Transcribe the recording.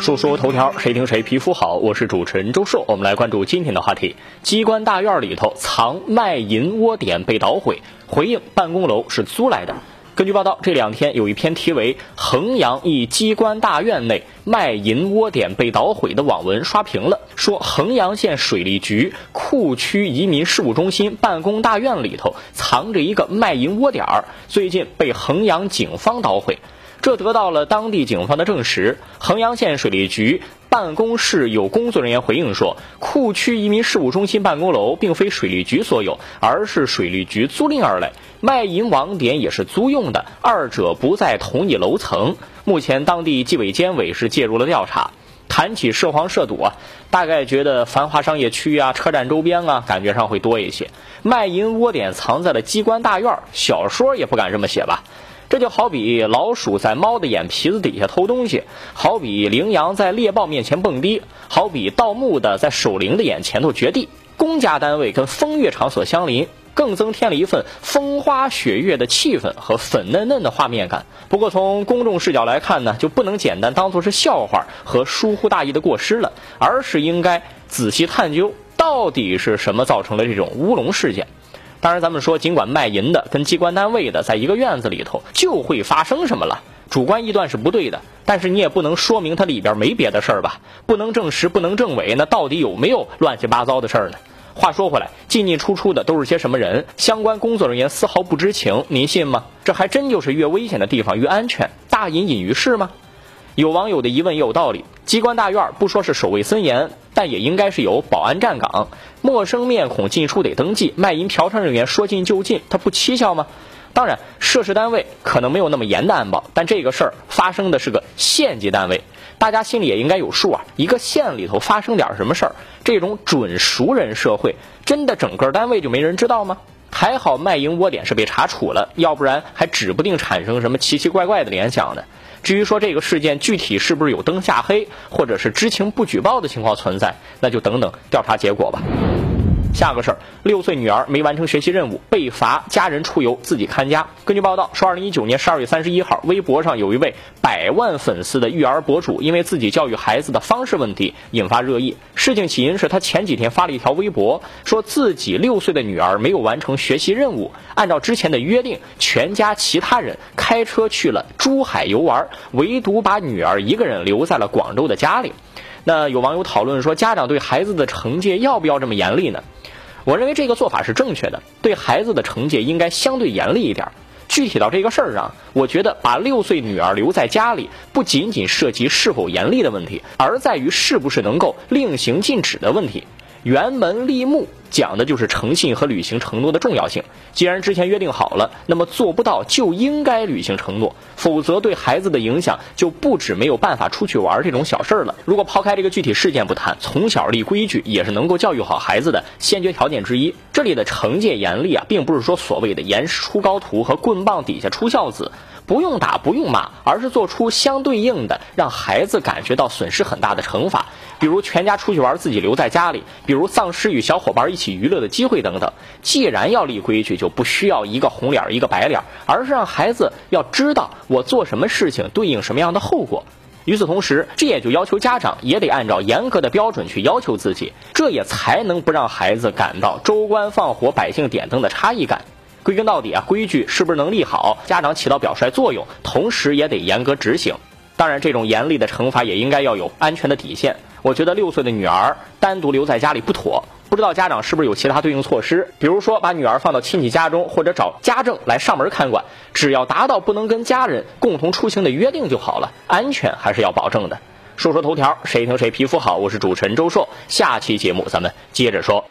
说说头条，谁听谁皮肤好。我是主持人周硕，我们来关注今天的话题：机关大院里头藏卖淫窝点被捣毁，回应办公楼是租来的。根据报道，这两天有一篇题为《衡阳一机关大院内卖淫窝点被捣毁》的网文刷屏了，说衡阳县水利局库区移民事务中心办公大院里头藏着一个卖淫窝点儿，最近被衡阳警方捣毁。这得到了当地警方的证实。衡阳县水利局办公室有工作人员回应说，库区移民事务中心办公楼并非水利局所有，而是水利局租赁而来。卖淫网点也是租用的，二者不在同一楼层。目前当地纪委监委是介入了调查。谈起涉黄涉赌啊，大概觉得繁华商业区啊、车站周边啊，感觉上会多一些。卖淫窝点藏在了机关大院，小说也不敢这么写吧。这就好比老鼠在猫的眼皮子底下偷东西，好比羚羊在猎豹面前蹦迪，好比盗墓的在守灵的眼前头掘地。公家单位跟风月场所相邻，更增添了一份风花雪月的气氛和粉嫩嫩的画面感。不过从公众视角来看呢，就不能简单当做是笑话和疏忽大意的过失了，而是应该仔细探究到底是什么造成了这种乌龙事件。当然，咱们说，尽管卖淫的跟机关单位的在一个院子里头，就会发生什么了？主观臆断是不对的，但是你也不能说明它里边没别的事儿吧？不能证实，不能证伪，那到底有没有乱七八糟的事儿呢？话说回来，进进出出的都是些什么人？相关工作人员丝毫不知情，您信吗？这还真就是越危险的地方越安全，大隐隐于市吗？有网友的疑问也有道理，机关大院不说是守卫森严，但也应该是有保安站岗，陌生面孔进出得登记，卖淫嫖娼人员说进就进，他不蹊跷吗？当然，涉事单位可能没有那么严的安保，但这个事儿发生的是个县级单位，大家心里也应该有数啊。一个县里头发生点什么事儿，这种准熟人社会，真的整个单位就没人知道吗？还好卖淫窝点是被查处了，要不然还指不定产生什么奇奇怪怪的联想呢。至于说这个事件具体是不是有灯下黑，或者是知情不举报的情况存在，那就等等调查结果吧。下个事儿，六岁女儿没完成学习任务被罚，家人出游自己看家。根据报道说，二零一九年十二月三十一号，微博上有一位百万粉丝的育儿博主，因为自己教育孩子的方式问题引发热议。事情起因是他前几天发了一条微博，说自己六岁的女儿没有完成学习任务，按照之前的约定，全家其他人开车去了珠海游玩，唯独把女儿一个人留在了广州的家里。那有网友讨论说，家长对孩子的惩戒要不要这么严厉呢？我认为这个做法是正确的，对孩子的惩戒应该相对严厉一点。具体到这个事儿上，我觉得把六岁女儿留在家里，不仅仅涉及是否严厉的问题，而在于是不是能够令行禁止的问题。辕门立木讲的就是诚信和履行承诺的重要性。既然之前约定好了，那么做不到就应该履行承诺，否则对孩子的影响就不止没有办法出去玩这种小事儿了。如果抛开这个具体事件不谈，从小立规矩也是能够教育好孩子的先决条件之一。这里的惩戒严厉啊，并不是说所谓的严师出高徒和棍棒底下出孝子。不用打，不用骂，而是做出相对应的，让孩子感觉到损失很大的惩罚，比如全家出去玩，自己留在家里；比如丧失与小伙伴一起娱乐的机会等等。既然要立规矩，就不需要一个红脸一个白脸，而是让孩子要知道我做什么事情对应什么样的后果。与此同时，这也就要求家长也得按照严格的标准去要求自己，这也才能不让孩子感到州官放火，百姓点灯的差异感。归根到底啊，规矩是不是能立好，家长起到表率作用，同时也得严格执行。当然，这种严厉的惩罚也应该要有安全的底线。我觉得六岁的女儿单独留在家里不妥，不知道家长是不是有其他对应措施，比如说把女儿放到亲戚家中，或者找家政来上门看管，只要达到不能跟家人共同出行的约定就好了。安全还是要保证的。说说头条，谁疼谁皮肤好，我是主持人周硕。下期节目咱们接着说。